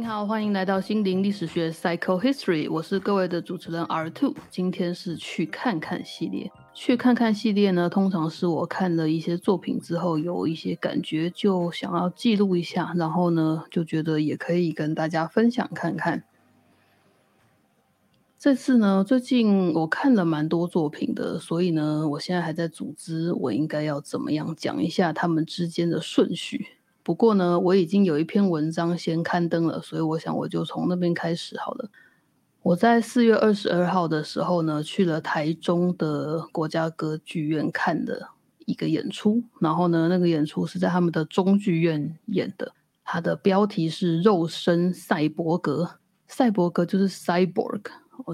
您好，欢迎来到心灵历史学 Psycho History，我是各位的主持人 R Two。今天是去看看系列，去看看系列呢，通常是我看了一些作品之后有一些感觉，就想要记录一下，然后呢，就觉得也可以跟大家分享看看。这次呢，最近我看了蛮多作品的，所以呢，我现在还在组织我应该要怎么样讲一下他们之间的顺序。不过呢，我已经有一篇文章先刊登了，所以我想我就从那边开始好了。我在四月二十二号的时候呢，去了台中的国家歌剧院看的一个演出，然后呢，那个演出是在他们的中剧院演的，它的标题是《肉身赛博格》，赛博格就是 cyborg，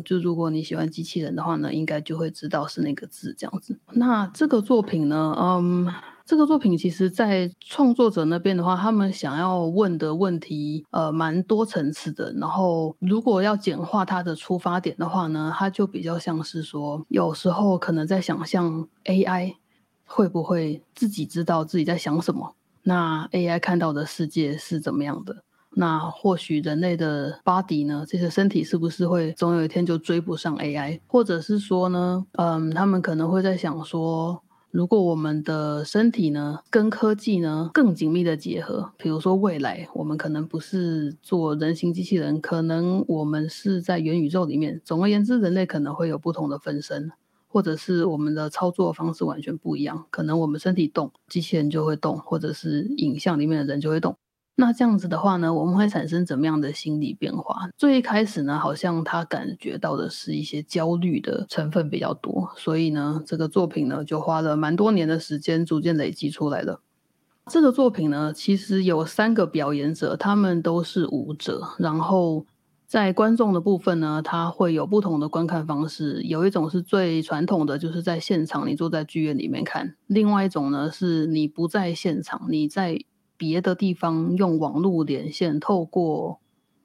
就如果你喜欢机器人的话呢，应该就会知道是那个字这样子。那这个作品呢，嗯。这个作品其实，在创作者那边的话，他们想要问的问题，呃，蛮多层次的。然后，如果要简化它的出发点的话呢，它就比较像是说，有时候可能在想象 AI 会不会自己知道自己在想什么？那 AI 看到的世界是怎么样的？那或许人类的 body 呢，这些身体是不是会总有一天就追不上 AI？或者是说呢，嗯，他们可能会在想说。如果我们的身体呢跟科技呢更紧密的结合，比如说未来我们可能不是做人形机器人，可能我们是在元宇宙里面。总而言之，人类可能会有不同的分身，或者是我们的操作方式完全不一样。可能我们身体动，机器人就会动，或者是影像里面的人就会动。那这样子的话呢，我们会产生怎么样的心理变化？最一开始呢，好像他感觉到的是一些焦虑的成分比较多，所以呢，这个作品呢就花了蛮多年的时间，逐渐累积出来了。这个作品呢，其实有三个表演者，他们都是舞者，然后在观众的部分呢，他会有不同的观看方式。有一种是最传统的，就是在现场，你坐在剧院里面看；另外一种呢，是你不在现场，你在。别的地方用网络连线，透过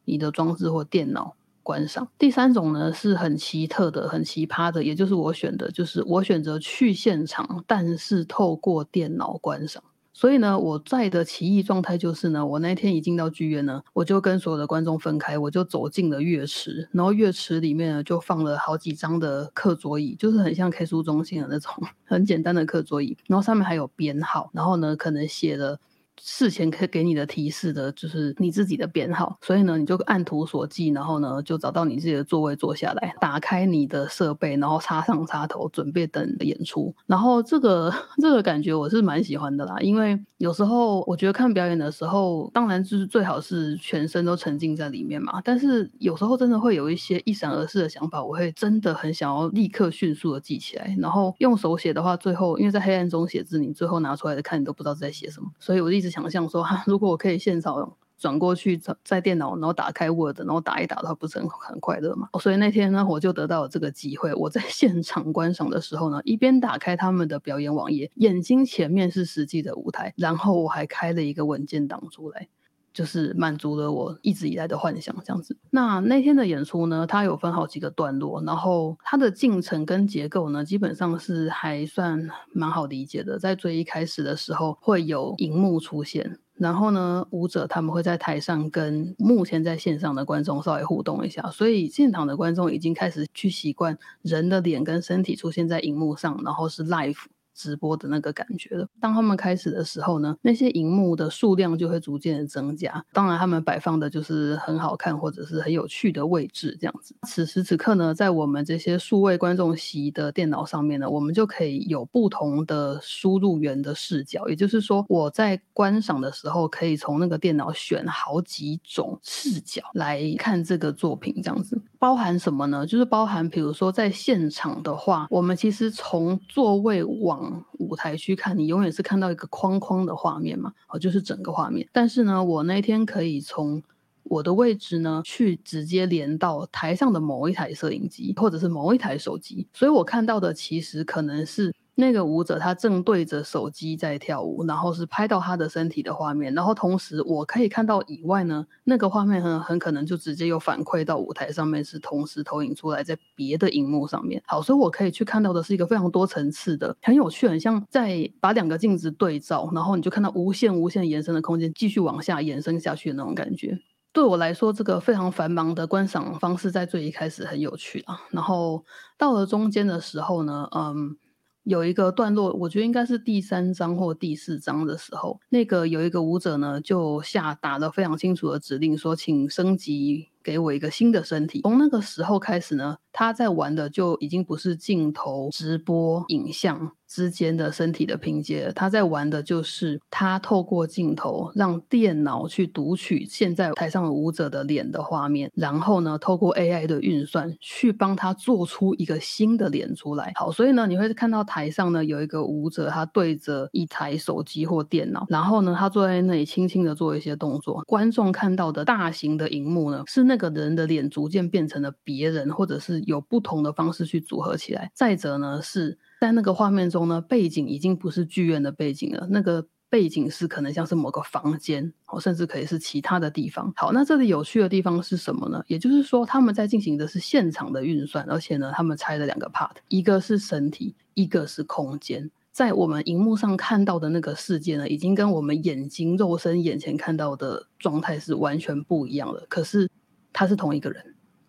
你的装置或电脑观赏。第三种呢是很奇特的、很奇葩的，也就是我选的，就是我选择去现场，但是透过电脑观赏。所以呢，我在的奇异状态就是呢，我那天一进到剧院呢，我就跟所有的观众分开，我就走进了乐池，然后乐池里面呢就放了好几张的课桌椅，就是很像 K 书中心的那种 很简单的课桌椅，然后上面还有编号，然后呢可能写了。事前可以给你的提示的就是你自己的编号，所以呢，你就按图索骥，然后呢，就找到你自己的座位坐下来，打开你的设备，然后插上插头，准备等演出。然后这个 这个感觉我是蛮喜欢的啦，因为有时候我觉得看表演的时候，当然就是最好是全身都沉浸在里面嘛。但是有时候真的会有一些一闪而逝的想法，我会真的很想要立刻迅速的记起来。然后用手写的话，最后因为在黑暗中写字，你最后拿出来的看，你都不知道在写什么，所以我一直。想象说哈，如果我可以现场转过去，在电脑，然后打开 Word，然后打一打的话，不是很很快乐吗？所以那天呢，我就得到了这个机会。我在 现场观赏的时候呢，一边打开他们的表演网页，眼睛前面是实际的舞台，然后我还开了一个文件档出来，就是满足了我一直以来的幻想。这样子，那那天的演出呢，它有分好几个段落，然后它的进程跟结构呢，基本上是还算蛮好理解的。在最一开始的时候，会有荧幕出现。然后呢，舞者他们会在台上跟目前在线上的观众稍微互动一下，所以现场的观众已经开始去习惯人的脸跟身体出现在荧幕上，然后是 live。直播的那个感觉了。当他们开始的时候呢，那些荧幕的数量就会逐渐的增加。当然，他们摆放的就是很好看或者是很有趣的位置这样子。此时此刻呢，在我们这些数位观众席的电脑上面呢，我们就可以有不同的输入源的视角。也就是说，我在观赏的时候，可以从那个电脑选好几种视角来看这个作品，这样子。包含什么呢？就是包含，比如说在现场的话，我们其实从座位往舞台去看，你永远是看到一个框框的画面嘛，哦，就是整个画面。但是呢，我那天可以从我的位置呢，去直接连到台上的某一台摄影机，或者是某一台手机，所以我看到的其实可能是。那个舞者他正对着手机在跳舞，然后是拍到他的身体的画面，然后同时我可以看到以外呢，那个画面很很可能就直接有反馈到舞台上面，是同时投影出来在别的荧幕上面。好，所以我可以去看到的是一个非常多层次的，很有趣，很像在把两个镜子对照，然后你就看到无限无限延伸的空间继续往下延伸下去的那种感觉。对我来说，这个非常繁忙的观赏方式在最一开始很有趣啊。然后到了中间的时候呢，嗯，有一个段落，我觉得应该是第三章或第四章的时候，那个有一个舞者呢就下达了非常清楚的指令，说请升级。给我一个新的身体。从那个时候开始呢，他在玩的就已经不是镜头、直播、影像之间的身体的拼接，他在玩的就是他透过镜头让电脑去读取现在台上的舞者的脸的画面，然后呢，透过 AI 的运算去帮他做出一个新的脸出来。好，所以呢，你会看到台上呢有一个舞者，他对着一台手机或电脑，然后呢，他坐在那里轻轻的做一些动作。观众看到的大型的荧幕呢是。那个人的脸逐渐变成了别人，或者是有不同的方式去组合起来。再者呢，是在那个画面中呢，背景已经不是剧院的背景了，那个背景是可能像是某个房间，哦，甚至可以是其他的地方。好，那这里有趣的地方是什么呢？也就是说，他们在进行的是现场的运算，而且呢，他们拆了两个 part，一个是身体，一个是空间。在我们荧幕上看到的那个世界呢，已经跟我们眼睛肉身眼前看到的状态是完全不一样的。可是。他是同一个人。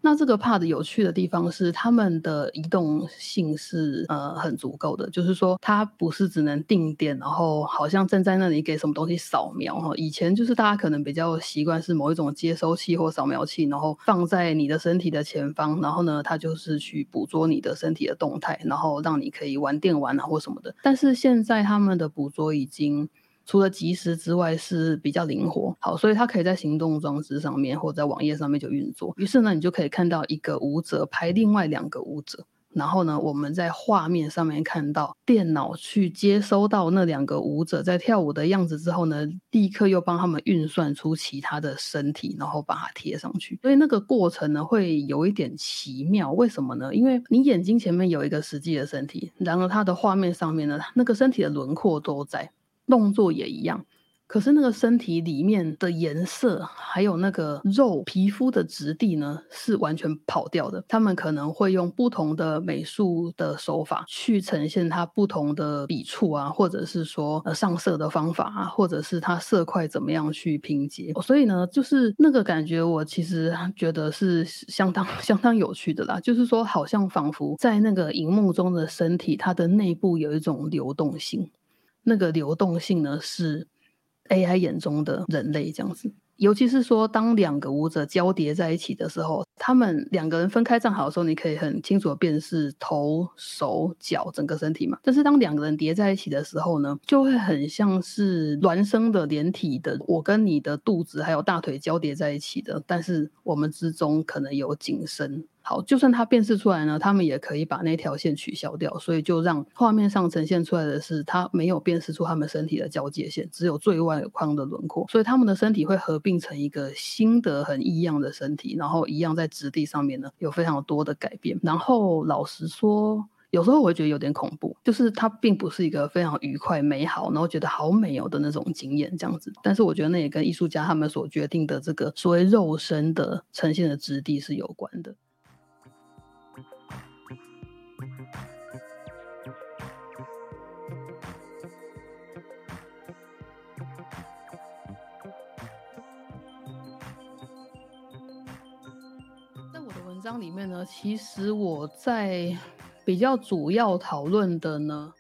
那这个 Pad 有趣的地方是，他们的移动性是呃很足够的，就是说它不是只能定点，然后好像站在那里给什么东西扫描哈。以前就是大家可能比较习惯是某一种接收器或扫描器，然后放在你的身体的前方，然后呢，它就是去捕捉你的身体的动态，然后让你可以玩电玩啊或什么的。但是现在他们的捕捉已经。除了及时之外是比较灵活，好，所以它可以在行动装置上面或者在网页上面就运作。于是呢，你就可以看到一个舞者拍另外两个舞者，然后呢，我们在画面上面看到电脑去接收到那两个舞者在跳舞的样子之后呢，立刻又帮他们运算出其他的身体，然后把它贴上去。所以那个过程呢，会有一点奇妙。为什么呢？因为你眼睛前面有一个实际的身体，然而它的画面上面呢，那个身体的轮廓都在。动作也一样，可是那个身体里面的颜色，还有那个肉皮肤的质地呢，是完全跑掉的。他们可能会用不同的美术的手法去呈现它不同的笔触啊，或者是说呃上色的方法啊，或者是它色块怎么样去拼接。所以呢，就是那个感觉，我其实 觉得是相当相当有趣的啦。就是说，好像仿佛在那个荧幕中的身体，它的内部有一种流动性。那个流动性呢，是 AI 眼中的人类这样子。尤其是说，当两个舞者交叠在一起的时候，他们两个人分开站好的时候，你可以很清楚的辨识头、手、脚整个身体嘛。但是当两个人叠在一起的时候呢，就会很像是孪生的连体的，我跟你的肚子还有大腿交叠在一起的，但是我们之中可能有颈身。好，就算它辨识出来呢，他们也可以把那条线取消掉，所以就让画面上呈现出来的是，它没有辨识出他们身体的交界线，只有最外框的轮廓，所以他们的身体会合并成一个新的很异样的身体，然后一样在质地上面呢有非常多的改变。然后老实说，有时候我会觉得有点恐怖，就是它并不是一个非常愉快、美好，然后觉得好美哦的那种经验这样子。但是我觉得那也跟艺术家他们所决定的这个所谓肉身的呈现的质地是有关的。章里面呢，其实我在比较主要讨论的呢，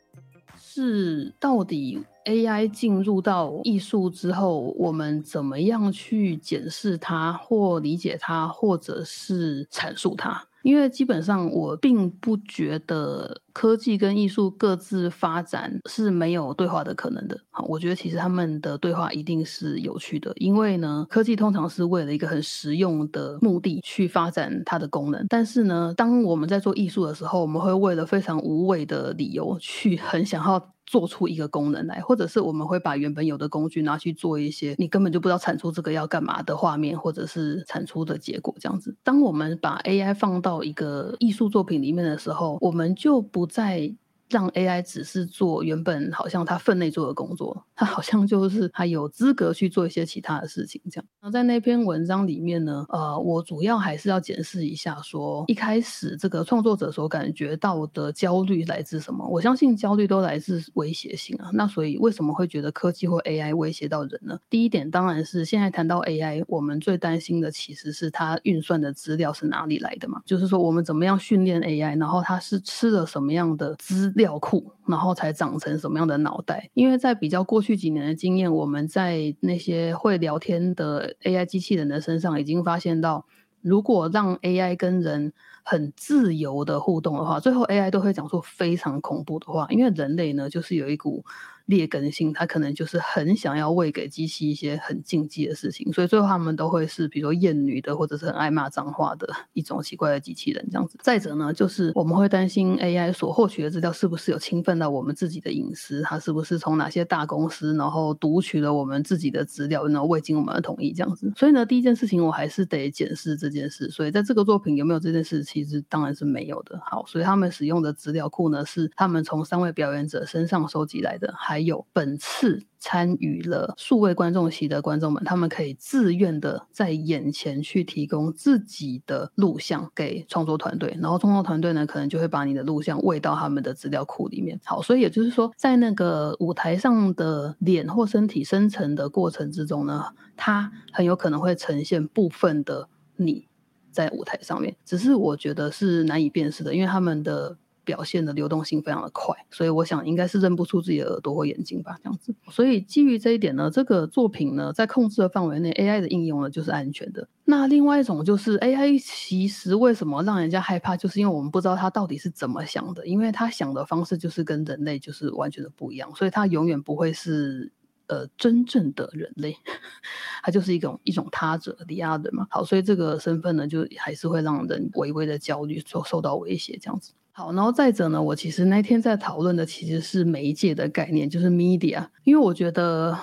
是到底 AI 进入到艺术之后，我们怎么样去检视它，或理解它，或者是阐述它。因为基本上我并不觉得科技跟艺术各自发展是没有对话的可能的。好，我觉得其实他们的对话一定是有趣的。因为呢，科技通常是为了一个很实用的目的去发展它的功能，但是呢，当我们在做艺术的时候，我们会为了非常无谓的理由去很想要。做出一个功能来，或者是我们会把原本有的工具拿去做一些你根本就不知道产出这个要干嘛的画面，或者是产出的结果这样子。当我们把 AI 放到一个艺术作品里面的时候，我们就不不再让 AI 只是做原本好像他分内做的工作，他好像就是他有资格去做一些其他的事情这样。那在那篇文章里面呢，呃，我主要还是要检视一下，说一开始这个创作者所感觉到的焦虑来自什么？我相信焦虑都来自威胁性啊。那所以为什么会觉得科技或 AI 威胁到人呢？第一点当然是现在谈到 AI，我们最担心的其实是它运算的资料是哪里来的嘛？就是说我们怎么样训练 AI，然后它是吃了什么样的资料库，然后才长成什么样的脑袋？因为在比较过去几年的经验，我们在那些会聊天的 AI 机器人的身上已经发现到，如果让 AI 跟人很自由的互动的话，最后 AI 都会讲出非常恐怖的话，因为人类呢就是有一股。劣根性，他可能就是很想要喂给机器一些很禁忌的事情，所以最后他们都会是比如说厌女的，或者是很爱骂脏话的一种奇怪的机器人这样子。再者呢，就是我们会担心 AI 所获取的资料是不是有侵犯到我们自己的隐私，它是不是从哪些大公司然后读取了我们自己的资料，然后未经我们的同意这样子。所以呢，第一件事情我还是得检视这件事。所以在这个作品有没有这件事，其实当然是没有的。好，所以他们使用的资料库呢，是他们从三位表演者身上收集来的。还有本次参与了数位观众席的观众们，他们可以自愿的在眼前去提供自己的录像给创作团队，然后创作团队呢，可能就会把你的录像喂到他们的资料库里面。好，所以也就是说，在那个舞台上的脸或身体生成的过程之中呢，它很有可能会呈现部分的你在舞台上面，只是我觉得是难以辨识的，因为他们的。表现的流动性非常的快，所以我想应该是认不出自己的耳朵或眼睛吧，这样子。所以基于这一点呢，这个作品呢，在控制的范围内，AI 的应用呢就是安全的。那另外一种就是 AI 其实为什么让人家害怕，就是因为我们不知道它到底是怎么想的，因为它想的方式就是跟人类就是完全的不一样，所以它永远不会是。呃，真正的人类，他就是一种一种他者，the other 嘛。好，所以这个身份呢，就还是会让人微微的焦虑，受受到威胁这样子。好，然后再者呢，我其实那天在讨论的其实是媒介的概念，就是 media，因为我觉得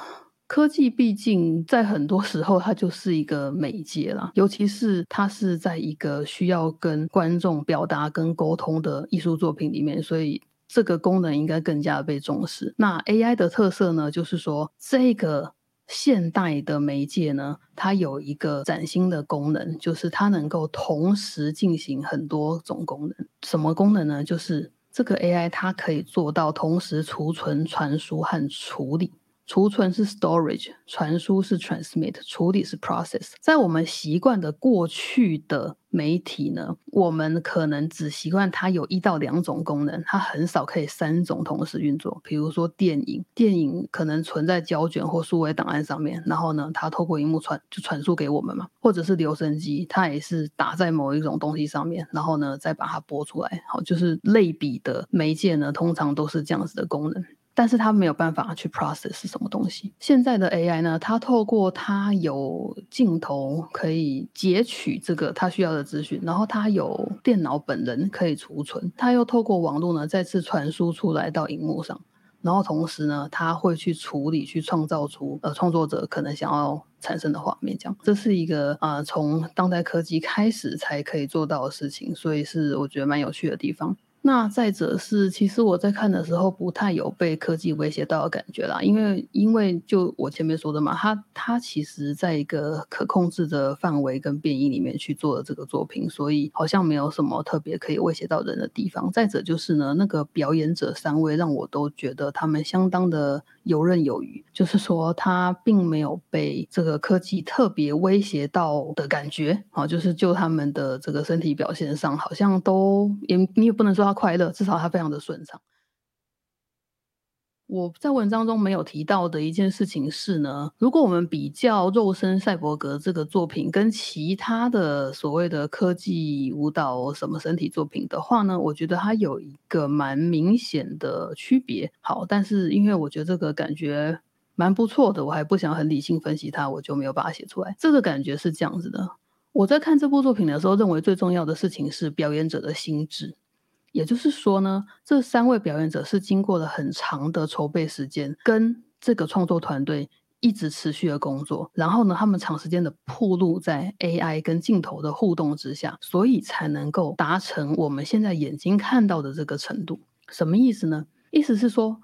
科技毕竟在很多时候它就是一个媒介啦，尤其是它是在一个需要跟观众表达跟沟通的艺术作品里面，所以。这个功能应该更加被重视。那 AI 的特色呢，就是说这个现代的媒介呢，它有一个崭新的功能，就是它能够同时进行很多种功能。什么功能呢？就是这个 AI 它可以做到同时储存、传输和处理。储存是 storage，传输是 transmit，处理是 process。在我们习惯的过去的媒体呢，我们可能只习惯它有一到两种功能，它很少可以三种同时运作。比如说电影，电影可能存在胶卷或数位档案上面，然后呢，它透过荧幕传就传输给我们嘛。或者是留声机，它也是打在某一种东西上面，然后呢再把它播出来。好，就是类比的媒介呢，通常都是这样子的功能。但是它没有办法去 process 是什么东西。现在的 AI 呢，它透过它有镜头可以截取这个它需要的资讯，然后它有电脑本人可以储存，它又透过网络呢再次传输出来到荧幕上，然后同时呢，它会去处理，去创造出呃创作者可能想要产生的画面。这样，这是一个呃从当代科技开始才可以做到的事情，所以是我觉得蛮有趣的地方。那再者是，其实我在看的时候不太有被科技威胁到的感觉啦，因为因为就我前面说的嘛，它它其实在一个可控制的范围跟变异里面去做的这个作品，所以好像没有什么特别可以威胁到人的地方。再者就是呢，那个表演者三位让我都觉得他们相当的。游刃有余，就是说他并没有被这个科技特别威胁到的感觉啊，就是就他们的这个身体表现上，好像都也你也不能说他快乐，至少他非常的顺畅。我在文章中没有提到的一件事情是呢，如果我们比较《肉身赛博格》这个作品跟其他的所谓的科技舞蹈什么身体作品的话呢，我觉得它有一个蛮明显的区别。好，但是因为我觉得这个感觉蛮不错的，我还不想很理性分析它，我就没有把它写出来。这个感觉是这样子的：我在看这部作品的时候，认为最重要的事情是表演者的心智。也就是说呢，这三位表演者是经过了很长的筹备时间，跟这个创作团队一直持续的工作，然后呢，他们长时间的铺露在 AI 跟镜头的互动之下，所以才能够达成我们现在眼睛看到的这个程度。什么意思呢？意思是说，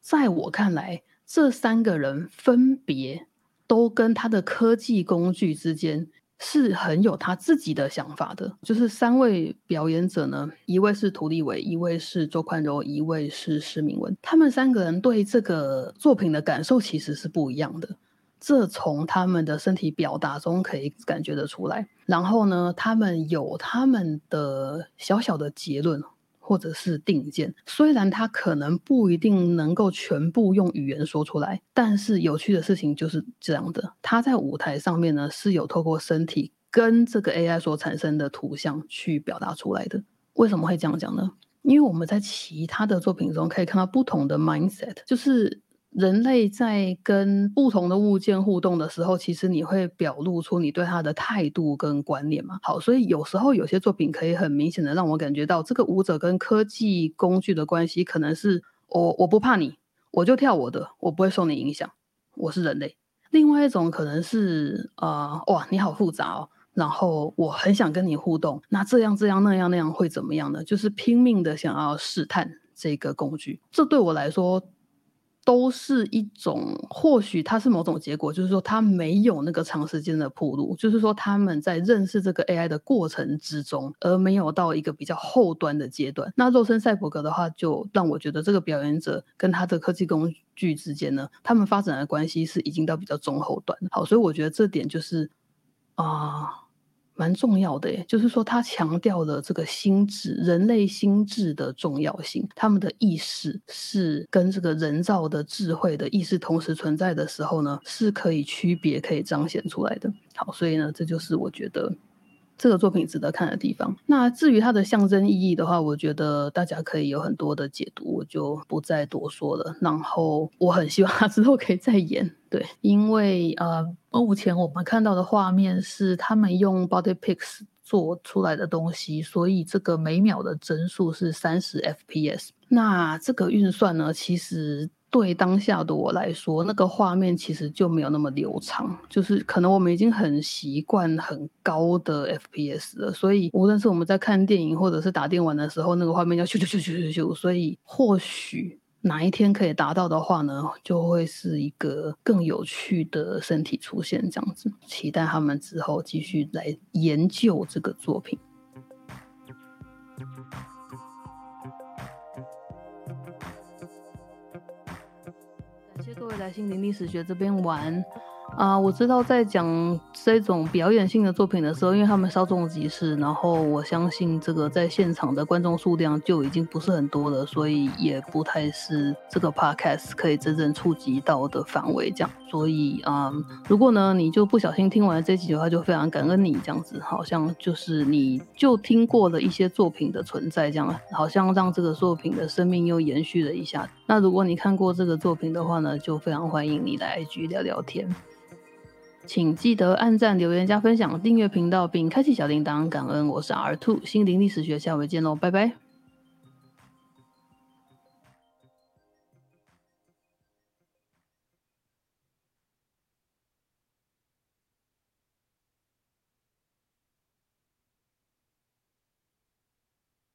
在我看来，这三个人分别都跟他的科技工具之间。是很有他自己的想法的，就是三位表演者呢，一位是涂立伟，一位是周宽柔，一位是施明文。他们三个人对这个作品的感受其实是不一样的，这从他们的身体表达中可以感觉得出来。然后呢，他们有他们的小小的结论。或者是定件，虽然他可能不一定能够全部用语言说出来，但是有趣的事情就是这样的，他在舞台上面呢是有透过身体跟这个 AI 所产生的图像去表达出来的。为什么会这样讲呢？因为我们在其他的作品中可以看到不同的 mindset，就是。人类在跟不同的物件互动的时候，其实你会表露出你对它的态度跟观念嘛。好，所以有时候有些作品可以很明显的让我感觉到，这个舞者跟科技工具的关系可能是我我不怕你，我就跳我的，我不会受你影响，我是人类。另外一种可能是啊，哇，你好复杂哦，然后我很想跟你互动，那这样这样那样那样会怎么样呢？就是拼命的想要试探这个工具，这对我来说。都是一种，或许它是某种结果，就是说它没有那个长时间的铺路，就是说他们在认识这个 AI 的过程之中，而没有到一个比较后端的阶段。那肉身赛博格的话，就让我觉得这个表演者跟他的科技工具之间呢，他们发展的关系是已经到比较中后端。好，所以我觉得这点就是啊。蛮重要的耶，就是说他强调了这个心智，人类心智的重要性。他们的意识是跟这个人造的智慧的意识同时存在的时候呢，是可以区别、可以彰显出来的。好，所以呢，这就是我觉得。这个作品值得看的地方。那至于它的象征意义的话，我觉得大家可以有很多的解读，我就不再多说了。然后我很希望他之后可以再演，对，因为呃，目前我们看到的画面是他们用 Body Pix 做出来的东西，所以这个每秒的帧数是三十 FPS。那这个运算呢，其实。对当下的我来说，那个画面其实就没有那么流畅，就是可能我们已经很习惯很高的 FPS 了，所以无论是我们在看电影或者是打电玩的时候，那个画面要咻咻咻咻咻咻，所以或许哪一天可以达到的话呢，就会是一个更有趣的身体出现这样子。期待他们之后继续来研究这个作品。各位来心灵历史学这边玩。啊，我知道在讲这种表演性的作品的时候，因为他们稍纵即逝，然后我相信这个在现场的观众数量就已经不是很多了，所以也不太是这个 podcast 可以真正触及到的范围。这样，所以啊，如果呢你就不小心听完这集的话，就非常感恩你这样子，好像就是你就听过了一些作品的存在，这样好像让这个作品的生命又延续了一下。那如果你看过这个作品的话呢，就非常欢迎你来 IG 聊聊天。请记得按赞、留言、加分享、订阅频道，并开启小铃铛。感恩，我是 R Two 心灵历史学，下回见喽，拜拜。